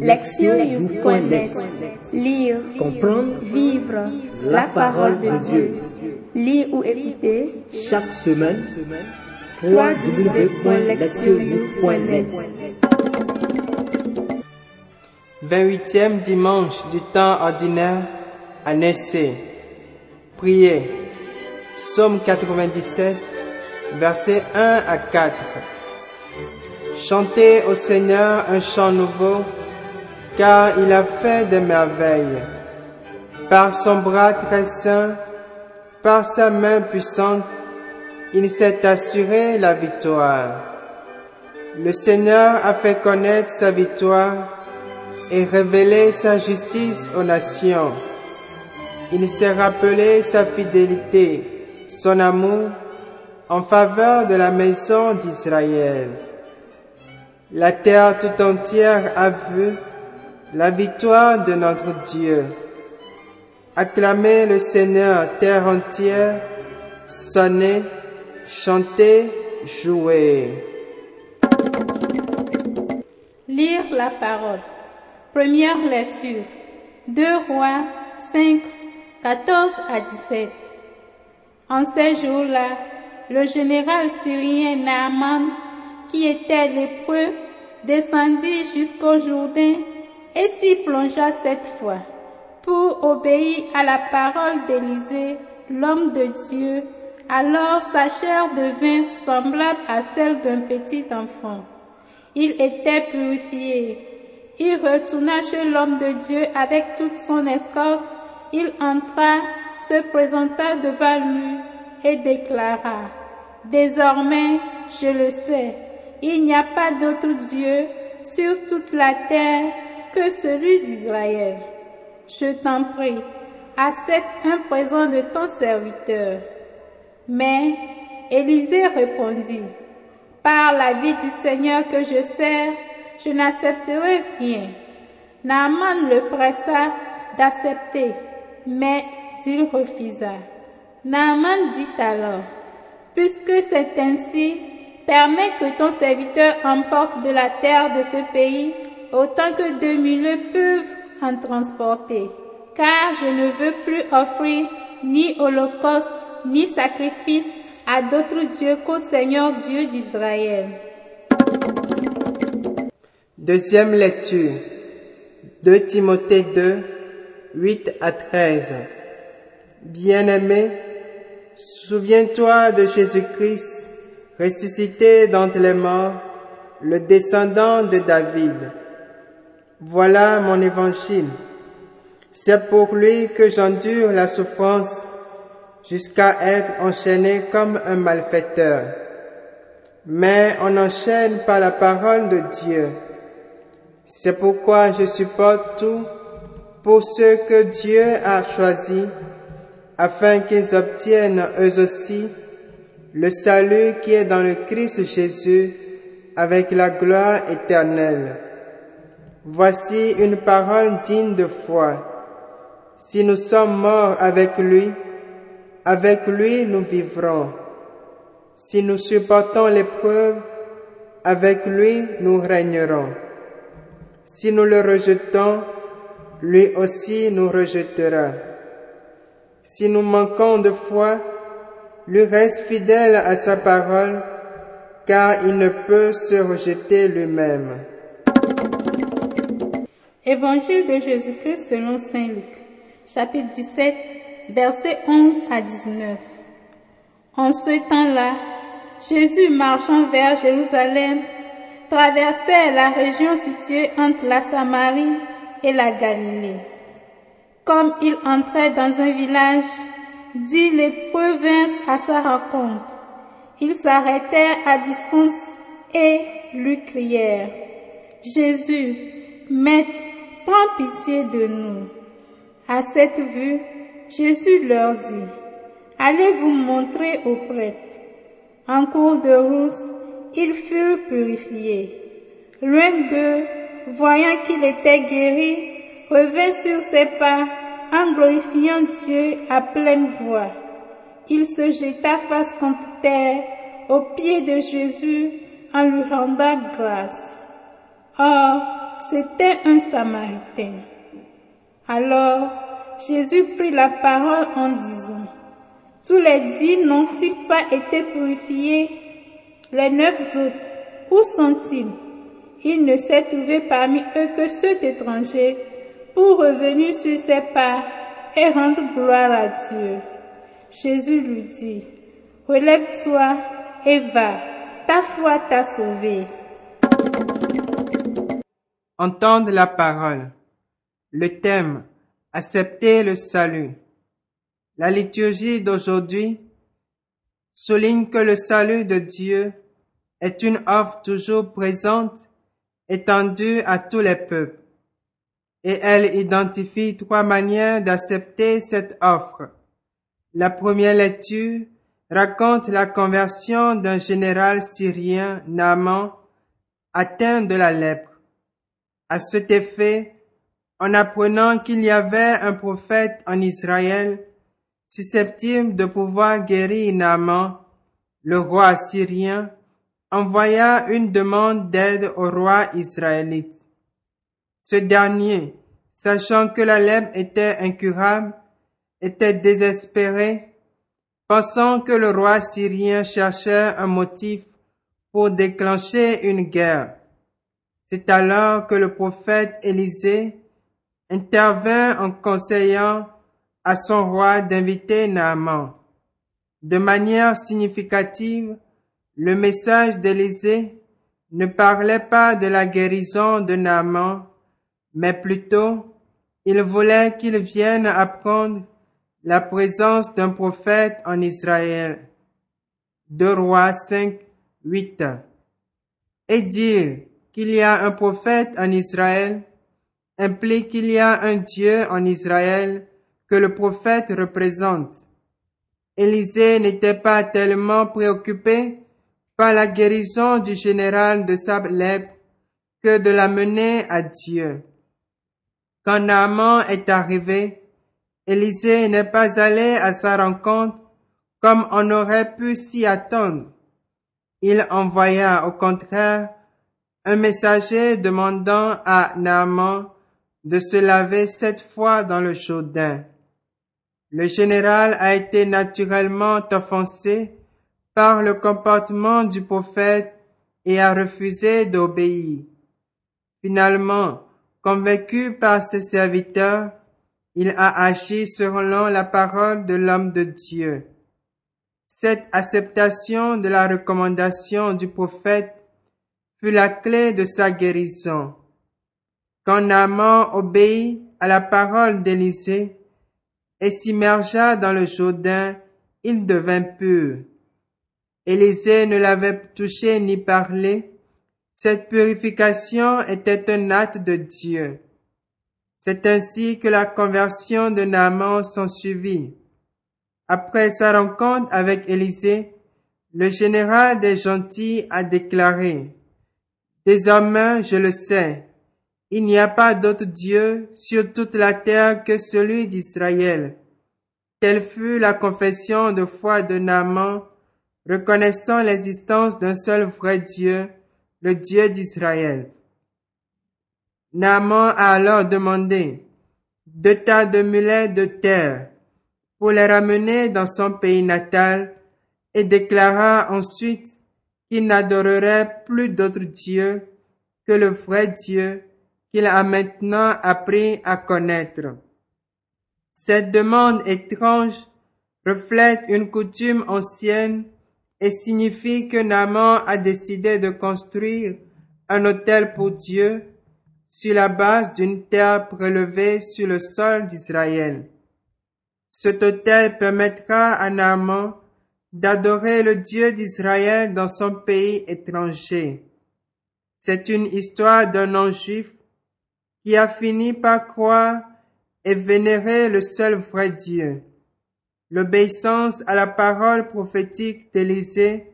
Lectionnews.net Lire, Comprendre, vivre la parole de Dieu. Lire ou écouter chaque semaine, www.lectionnews.net 28e dimanche du temps ordinaire à Nessé. Priez. Psaume 97, versets 1 à 4. Chantez au Seigneur un chant nouveau, car il a fait des merveilles. Par son bras très saint, par sa main puissante, il s'est assuré la victoire. Le Seigneur a fait connaître sa victoire et révélé sa justice aux nations. Il s'est rappelé sa fidélité, son amour en faveur de la maison d'Israël. La terre tout entière a vu la victoire de notre Dieu. Acclamez le Seigneur, terre entière, sonnez, chantez, jouez. Lire la parole. Première lecture. 2 Rois 5, 14 à 17. En ces jours-là, le général syrien Naaman, qui était lépreux, descendit jusqu'au Jourdain et s'y plongea cette fois pour obéir à la parole d'Élisée, l'homme de Dieu. Alors sa chair devint semblable à celle d'un petit enfant. Il était purifié. Il retourna chez l'homme de Dieu avec toute son escorte. Il entra, se présenta devant lui et déclara, Désormais, je le sais, il n'y a pas d'autre Dieu sur toute la terre que celui d'Israël. Je t'en prie, accepte un présent de ton serviteur. Mais Élisée répondit, Par la vie du Seigneur que je sers, je n'accepterai rien. Naaman le pressa d'accepter, mais il refusa. Naaman dit alors, Puisque c'est ainsi, permets que ton serviteur emporte de la terre de ce pays autant que deux mille peuvent en transporter, car je ne veux plus offrir ni holocauste ni sacrifice à d'autres dieux qu'au Seigneur Dieu d'Israël. Deuxième lecture. 2 Timothée 2, 8 à 13. Bien-aimé, souviens-toi de Jésus-Christ, ressuscité d'entre les morts, le descendant de David. Voilà mon évangile. C'est pour lui que j'endure la souffrance jusqu'à être enchaîné comme un malfaiteur. Mais on enchaîne par la parole de Dieu. C'est pourquoi je supporte tout pour ceux que Dieu a choisis, afin qu'ils obtiennent eux aussi le salut qui est dans le Christ Jésus avec la gloire éternelle. Voici une parole digne de foi. Si nous sommes morts avec lui, avec lui nous vivrons. Si nous supportons l'épreuve, avec lui nous régnerons. Si nous le rejetons, lui aussi nous rejettera. Si nous manquons de foi, lui reste fidèle à sa parole, car il ne peut se rejeter lui-même. Évangile de Jésus-Christ selon Saint Luc, chapitre 17, versets 11 à 19. En ce temps-là, Jésus marchant vers Jérusalem, traversait la région située entre la Samarie et la Galilée. Comme il entrait dans un village, dix lépreux à sa rencontre. Ils s'arrêtèrent à distance et lui crièrent, Jésus, Maître, prends pitié de nous. À cette vue, Jésus leur dit, Allez vous montrer aux prêtres. En cours de route, ils furent purifiés. Loin d'eux, voyant qu'il était guéri, revint sur ses pas en glorifiant Dieu à pleine voix. Il se jeta face contre terre aux pieds de Jésus en lui rendant grâce. Or, c'était un Samaritain. Alors Jésus prit la parole en disant, Tous les dix n'ont-ils pas été purifiés Les neuf autres, où sont-ils? Il ne s'est trouvé parmi eux que ceux d'étrangers pour revenir sur ses pas et rendre gloire à Dieu. Jésus lui dit, Relève-toi et va, ta foi t'a sauvé. Entendre la parole. Le thème Accepter le salut. La liturgie d'aujourd'hui souligne que le salut de Dieu est une offre toujours présente, étendue à tous les peuples. Et elle identifie trois manières d'accepter cette offre. La première lecture raconte la conversion d'un général syrien, Naaman, atteint de la lèpre. À cet effet, en apprenant qu'il y avait un prophète en Israël susceptible de pouvoir guérir Naaman, le roi syrien envoya une demande d'aide au roi israélite. Ce dernier, sachant que la lèpre était incurable, était désespéré, pensant que le roi syrien cherchait un motif pour déclencher une guerre. C'est alors que le prophète Élisée intervint en conseillant à son roi d'inviter Naaman. De manière significative, le message d'Élisée ne parlait pas de la guérison de Naaman, mais plutôt il voulait qu'il vienne apprendre la présence d'un prophète en Israël. Deux rois 5, 8. Et dire qu'il y a un prophète en Israël implique qu'il y a un Dieu en Israël que le prophète représente. Élisée n'était pas tellement préoccupé par la guérison du général de sa que de la mener à Dieu. Quand Naaman est arrivé, Élisée n'est pas allé à sa rencontre comme on aurait pu s'y attendre. Il envoya au contraire un messager demandant à Naaman de se laver sept fois dans le Jourdain. Le général a été naturellement offensé par le comportement du prophète et a refusé d'obéir. Finalement, convaincu par ses serviteurs, il a agi selon la parole de l'homme de Dieu. Cette acceptation de la recommandation du prophète fut la clé de sa guérison. Quand Naaman obéit à la parole d'Élisée et s'immergea dans le Jourdain, il devint pur. Élisée ne l'avait touché ni parlé. Cette purification était un acte de Dieu. C'est ainsi que la conversion de Naaman suivit. Après sa rencontre avec Élisée, le général des gentils a déclaré, Désormais, je le sais, il n'y a pas d'autre Dieu sur toute la terre que celui d'Israël. Telle fut la confession de foi de Naaman, reconnaissant l'existence d'un seul vrai Dieu, le Dieu d'Israël. Naaman a alors demandé deux tas de mulets de terre pour les ramener dans son pays natal et déclara ensuite qu'il n'adorerait plus d'autre Dieu que le vrai Dieu qu'il a maintenant appris à connaître. Cette demande étrange reflète une coutume ancienne et signifie que Naaman a décidé de construire un hôtel pour Dieu sur la base d'une terre prélevée sur le sol d'Israël. Cet hôtel permettra à Naaman d'adorer le Dieu d'Israël dans son pays étranger. C'est une histoire d'un non-juif qui a fini par croire et vénérer le seul vrai Dieu. L'obéissance à la parole prophétique d'Élisée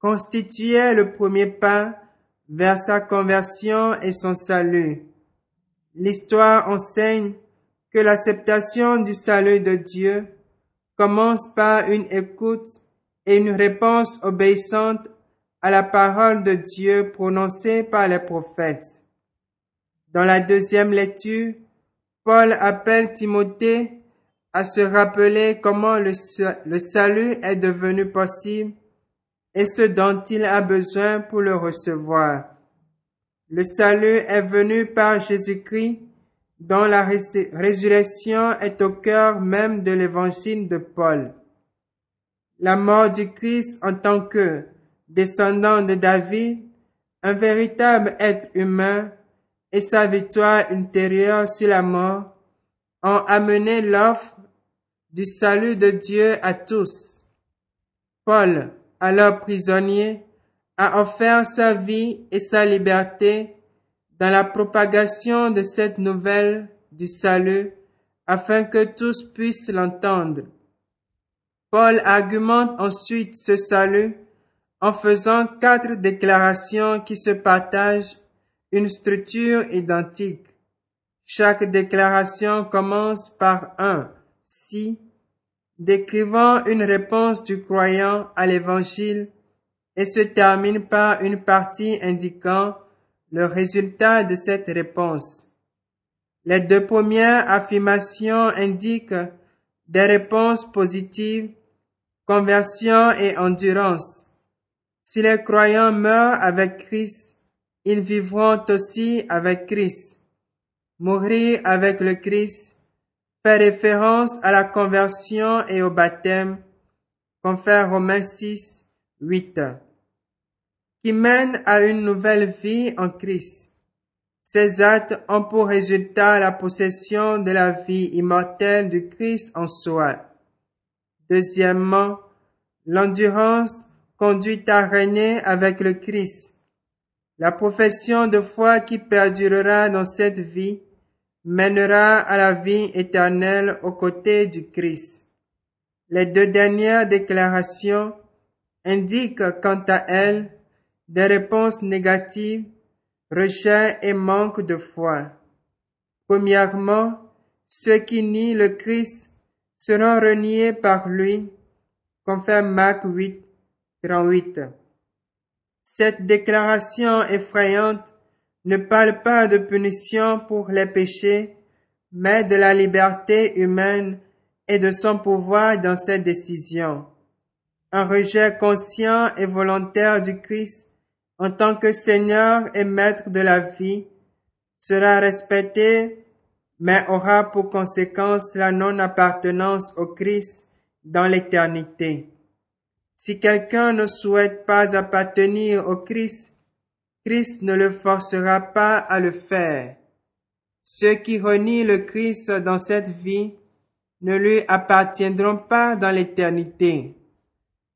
constituait le premier pas vers sa conversion et son salut. L'histoire enseigne que l'acceptation du salut de Dieu commence par une écoute et une réponse obéissante à la parole de Dieu prononcée par les prophètes. Dans la deuxième lecture, Paul appelle Timothée à se rappeler comment le, le salut est devenu possible et ce dont il a besoin pour le recevoir. Le salut est venu par Jésus-Christ, dont la résurrection est au cœur même de l'évangile de Paul. La mort du Christ en tant que descendant de David, un véritable être humain, et sa victoire intérieure sur la mort ont amené l'offre du salut de Dieu à tous. Paul, alors prisonnier, a offert sa vie et sa liberté dans la propagation de cette nouvelle du salut afin que tous puissent l'entendre. Paul argumente ensuite ce salut en faisant quatre déclarations qui se partagent une structure identique. Chaque déclaration commence par un si, décrivant une réponse du croyant à l'évangile et se termine par une partie indiquant le résultat de cette réponse. Les deux premières affirmations indiquent des réponses positives, conversion et endurance. Si les croyants meurent avec Christ, ils vivront aussi avec Christ. Mourir avec le Christ fait référence à la conversion et au baptême, confère Romains 6, 8, qui mène à une nouvelle vie en Christ. Ces actes ont pour résultat la possession de la vie immortelle du Christ en soi. Deuxièmement, l'endurance conduit à régner avec le Christ. La profession de foi qui perdurera dans cette vie mènera à la vie éternelle aux côtés du Christ. Les deux dernières déclarations indiquent quant à elles des réponses négatives, rejet et manque de foi. Premièrement, ceux qui nient le Christ seront reniés par lui, confirme Marc 8, 38. Cette déclaration effrayante ne parle pas de punition pour les péchés, mais de la liberté humaine et de son pouvoir dans ses décisions. Un rejet conscient et volontaire du Christ en tant que Seigneur et Maître de la vie sera respecté, mais aura pour conséquence la non-appartenance au Christ dans l'éternité. Si quelqu'un ne souhaite pas appartenir au Christ, Christ ne le forcera pas à le faire. Ceux qui renient le Christ dans cette vie ne lui appartiendront pas dans l'éternité.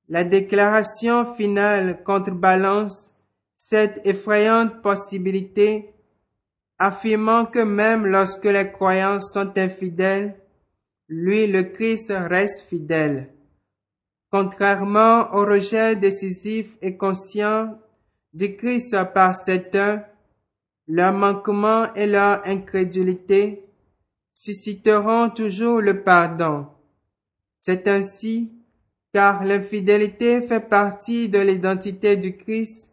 La déclaration finale contrebalance cette effrayante possibilité, affirmant que même lorsque les croyants sont infidèles, lui, le Christ, reste fidèle. Contrairement au rejet décisif et conscient du Christ par certains, leur manquement et leur incrédulité susciteront toujours le pardon. C'est ainsi car l'infidélité fait partie de l'identité du Christ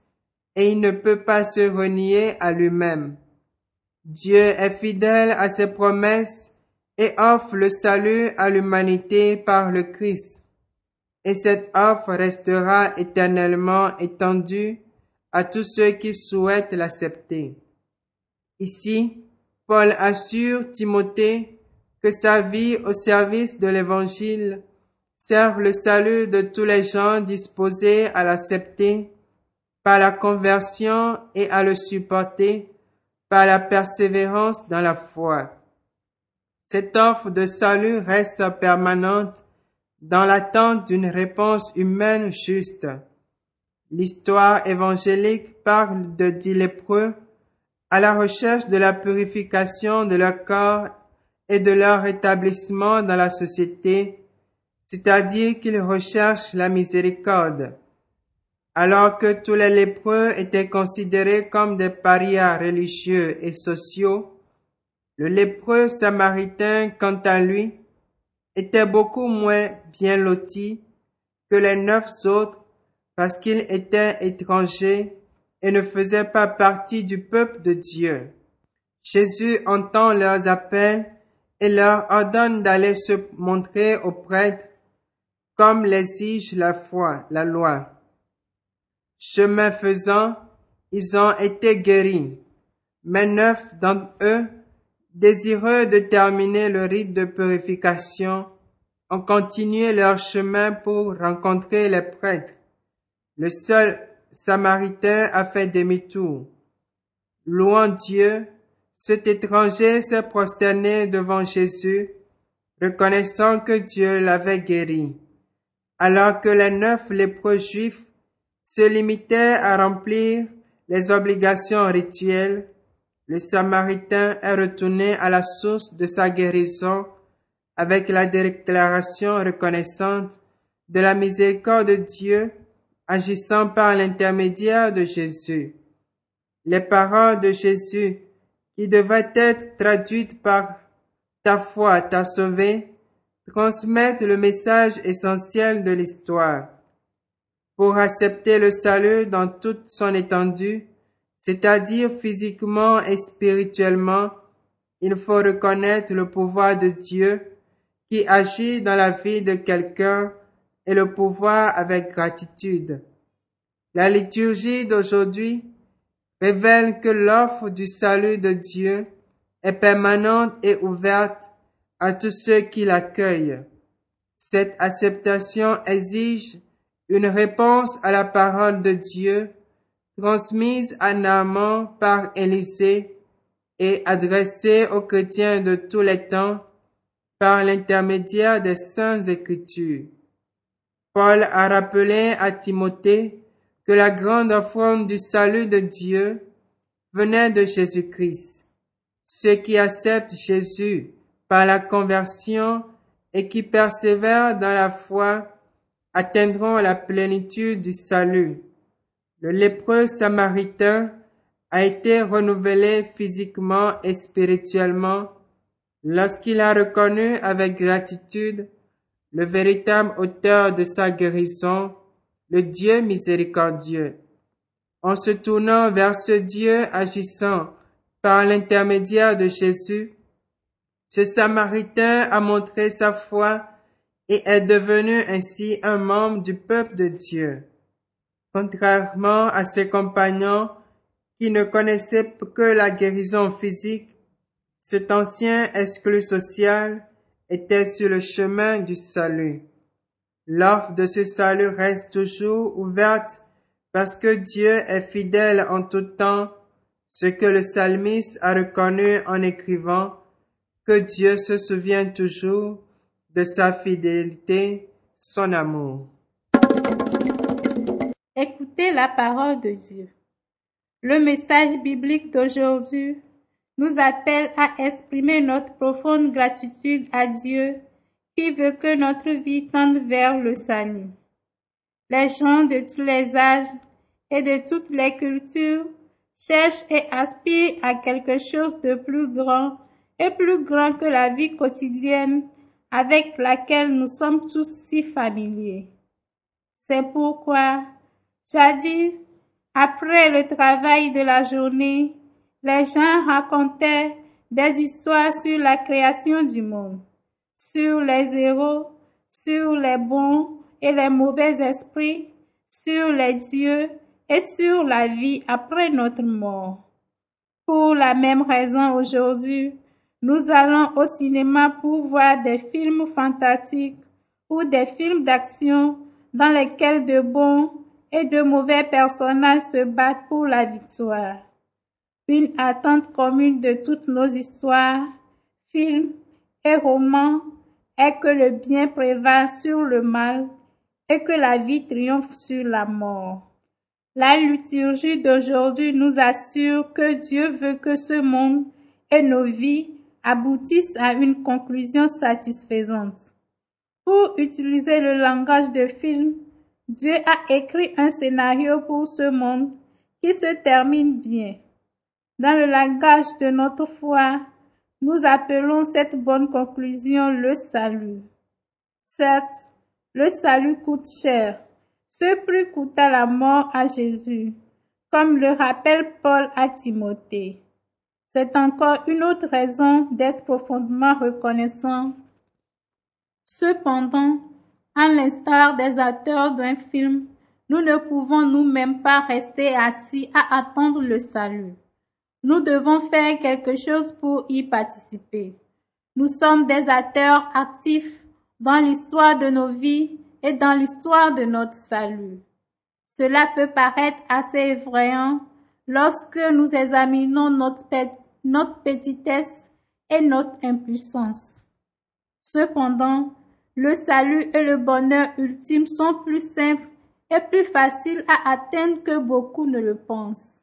et il ne peut pas se renier à lui-même. Dieu est fidèle à ses promesses et offre le salut à l'humanité par le Christ et cette offre restera éternellement étendue à tous ceux qui souhaitent l'accepter. Ici, Paul assure Timothée que sa vie au service de l'Évangile sert le salut de tous les gens disposés à l'accepter par la conversion et à le supporter par la persévérance dans la foi. Cette offre de salut reste permanente dans l'attente d'une réponse humaine juste. L'histoire évangélique parle de dix lépreux à la recherche de la purification de leur corps et de leur rétablissement dans la société, c'est-à-dire qu'ils recherchent la miséricorde. Alors que tous les lépreux étaient considérés comme des parias religieux et sociaux, le lépreux samaritain, quant à lui, était beaucoup moins bien loti que les neuf autres parce qu'il était étranger et ne faisait pas partie du peuple de Dieu. Jésus entend leurs appels et leur ordonne d'aller se montrer aux prêtres comme l'exige la foi, la loi. Chemin faisant, ils ont été guéris, mais neuf d'entre eux, désireux de terminer le rite de purification, ont continué leur chemin pour rencontrer les prêtres. Le seul Samaritain a fait demi-tour. Louant Dieu, cet étranger s'est prosterné devant Jésus, reconnaissant que Dieu l'avait guéri, alors que les neuf lépreux juifs se limitaient à remplir les obligations rituelles, le Samaritain est retourné à la source de sa guérison avec la déclaration reconnaissante de la miséricorde de Dieu agissant par l'intermédiaire de Jésus. Les paroles de Jésus, qui devaient être traduites par ta foi t'a sauvé, transmettent le message essentiel de l'histoire. Pour accepter le salut dans toute son étendue, c'est-à-dire physiquement et spirituellement, il faut reconnaître le pouvoir de Dieu qui agit dans la vie de quelqu'un et le pouvoir avec gratitude. La liturgie d'aujourd'hui révèle que l'offre du salut de Dieu est permanente et ouverte à tous ceux qui l'accueillent. Cette acceptation exige une réponse à la parole de Dieu transmise à Naaman par Élisée et adressée aux chrétiens de tous les temps par l'intermédiaire des saintes écritures. Paul a rappelé à Timothée que la grande offrande du salut de Dieu venait de Jésus-Christ. Ceux qui acceptent Jésus par la conversion et qui persévèrent dans la foi atteindront la plénitude du salut. Le lépreux samaritain a été renouvelé physiquement et spirituellement lorsqu'il a reconnu avec gratitude le véritable auteur de sa guérison, le Dieu miséricordieux. En se tournant vers ce Dieu agissant par l'intermédiaire de Jésus, ce Samaritain a montré sa foi et est devenu ainsi un membre du peuple de Dieu. Contrairement à ses compagnons qui ne connaissaient que la guérison physique, cet ancien exclu social était sur le chemin du salut. L'offre de ce salut reste toujours ouverte parce que Dieu est fidèle en tout temps, ce que le psalmiste a reconnu en écrivant que Dieu se souvient toujours de sa fidélité, son amour. Écoutez la parole de Dieu. Le message biblique d'aujourd'hui nous appelle à exprimer notre profonde gratitude à Dieu qui veut que notre vie tende vers le salut. Les gens de tous les âges et de toutes les cultures cherchent et aspirent à quelque chose de plus grand et plus grand que la vie quotidienne avec laquelle nous sommes tous si familiers. C'est pourquoi, jadis, après le travail de la journée, les gens racontaient des histoires sur la création du monde, sur les héros, sur les bons et les mauvais esprits, sur les dieux et sur la vie après notre mort. Pour la même raison aujourd'hui, nous allons au cinéma pour voir des films fantastiques ou des films d'action dans lesquels de bons et de mauvais personnages se battent pour la victoire. Une attente commune de toutes nos histoires, films et romans est que le bien prévale sur le mal et que la vie triomphe sur la mort. La liturgie d'aujourd'hui nous assure que Dieu veut que ce monde et nos vies aboutissent à une conclusion satisfaisante. Pour utiliser le langage de film, Dieu a écrit un scénario pour ce monde qui se termine bien. Dans le langage de notre foi, nous appelons cette bonne conclusion le salut. Certes, le salut coûte cher. Ce prix coûta la mort à Jésus, comme le rappelle Paul à Timothée. C'est encore une autre raison d'être profondément reconnaissant. Cependant, à l'instar des acteurs d'un film, nous ne pouvons nous-mêmes pas rester assis à attendre le salut. Nous devons faire quelque chose pour y participer. Nous sommes des acteurs actifs dans l'histoire de nos vies et dans l'histoire de notre salut. Cela peut paraître assez effrayant lorsque nous examinons notre, petitesse et notre impuissance. Cependant, le salut et le bonheur ultime sont plus simples et plus faciles à atteindre que beaucoup ne le pensent.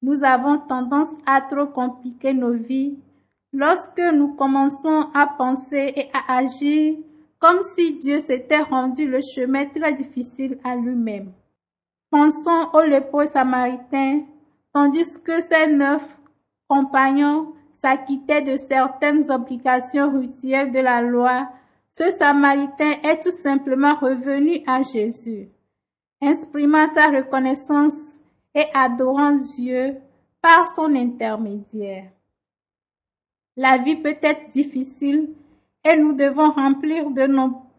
Nous avons tendance à trop compliquer nos vies lorsque nous commençons à penser et à agir comme si Dieu s'était rendu le chemin très difficile à lui-même. Pensons au lépreux samaritain, tandis que ses neuf compagnons s'acquittaient de certaines obligations rituelles de la loi, ce samaritain est tout simplement revenu à Jésus, exprimant sa reconnaissance et adorant Dieu par son intermédiaire. La vie peut être difficile et nous devons remplir de,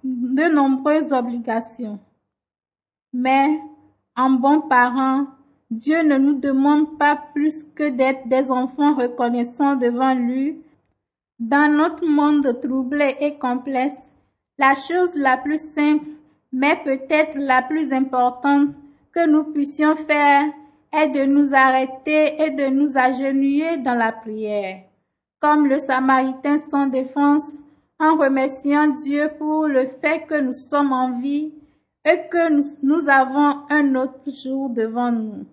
de nombreuses obligations. Mais, en bon parent, Dieu ne nous demande pas plus que d'être des enfants reconnaissants devant lui. Dans notre monde troublé et complexe, la chose la plus simple, mais peut-être la plus importante que nous puissions faire est de nous arrêter et de nous agenouiller dans la prière comme le Samaritain sans défense, en remerciant Dieu pour le fait que nous sommes en vie et que nous, avons un autre jour devant nous.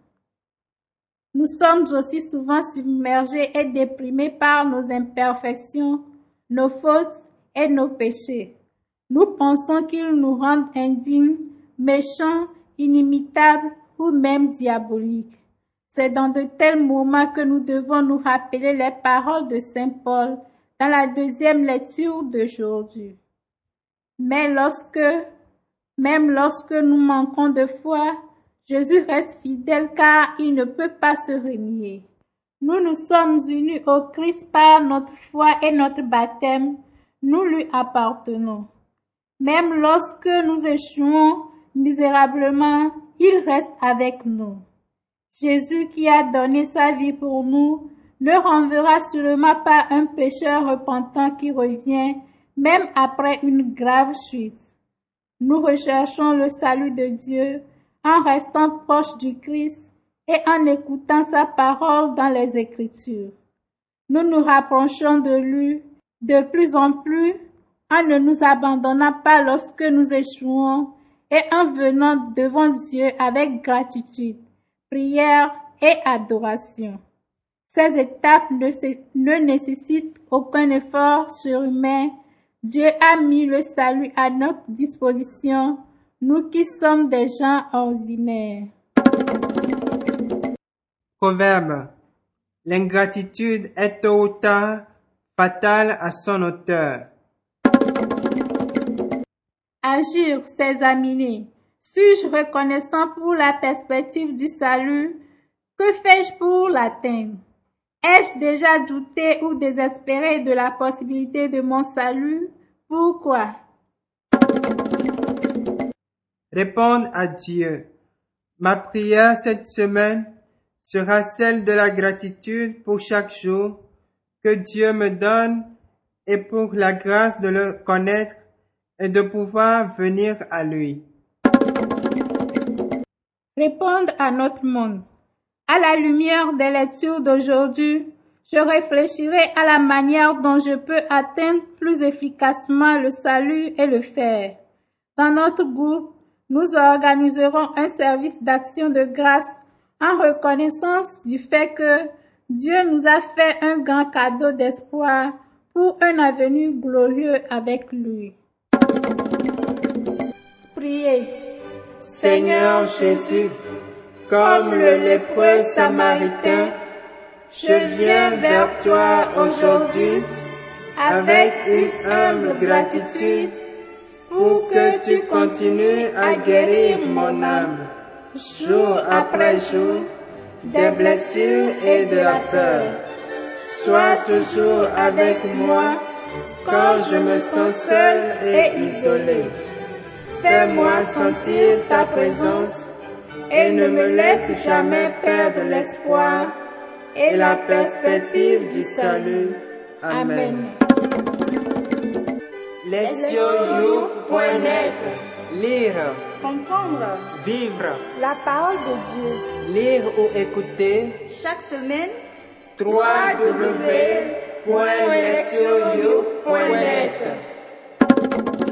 Nous sommes aussi souvent submergés et déprimés par nos imperfections, nos fautes et nos péchés. Nous pensons qu'ils nous rendent indignes, méchants, inimitables ou même diaboliques. C'est dans de tels moments que nous devons nous rappeler les paroles de Saint Paul dans la deuxième lecture d'aujourd'hui. Mais lorsque, même lorsque nous manquons de foi, Jésus reste fidèle car il ne peut pas se renier. Nous nous sommes unis au Christ par notre foi et notre baptême. Nous lui appartenons. Même lorsque nous échouons misérablement, il reste avec nous. Jésus qui a donné sa vie pour nous ne renverra sûrement pas un pécheur repentant qui revient, même après une grave chute. Nous recherchons le salut de Dieu en restant proches du Christ et en écoutant sa parole dans les Écritures. Nous nous rapprochons de lui de plus en plus en ne nous abandonnant pas lorsque nous échouons et en venant devant Dieu avec gratitude prière et adoration. Ces étapes ne, nécessitent aucun effort surhumain. Dieu a mis le salut à notre disposition, nous qui sommes des gens ordinaires. Proverbe. L'ingratitude est tôt ou tard fatale à son auteur. Agir, s'examiner. Suis-je reconnaissant pour la perspective du salut? Que fais-je pour l'atteindre? Ai-je déjà douté ou désespéré de la possibilité de mon salut? Pourquoi? Répondre à Dieu. Ma prière cette semaine sera celle de la gratitude pour chaque jour que Dieu me donne et pour la grâce de le connaître et de pouvoir venir à lui répondre à notre monde. À la lumière des lectures d'aujourd'hui, je réfléchirai à la manière dont je peux atteindre plus efficacement le salut et le faire. Dans notre groupe, nous organiserons un service d'action de grâce en reconnaissance du fait que Dieu nous a fait un grand cadeau d'espoir pour un avenir glorieux avec lui. Priez. Seigneur Jésus, comme le lépreux samaritain, je viens vers toi aujourd'hui avec une humble gratitude pour que tu continues à guérir mon âme jour après jour des blessures et de la peur. Sois toujours avec moi quand je me sens seul et isolé. Fais-moi sentir ta présence et ne me laisse jamais perdre l'espoir et la perspective du salut. Amen. Lesioyou.net Lire, Comprendre. Vivre. La parole de Dieu. Lire ou écouter. Chaque semaine. www.lesioyou.net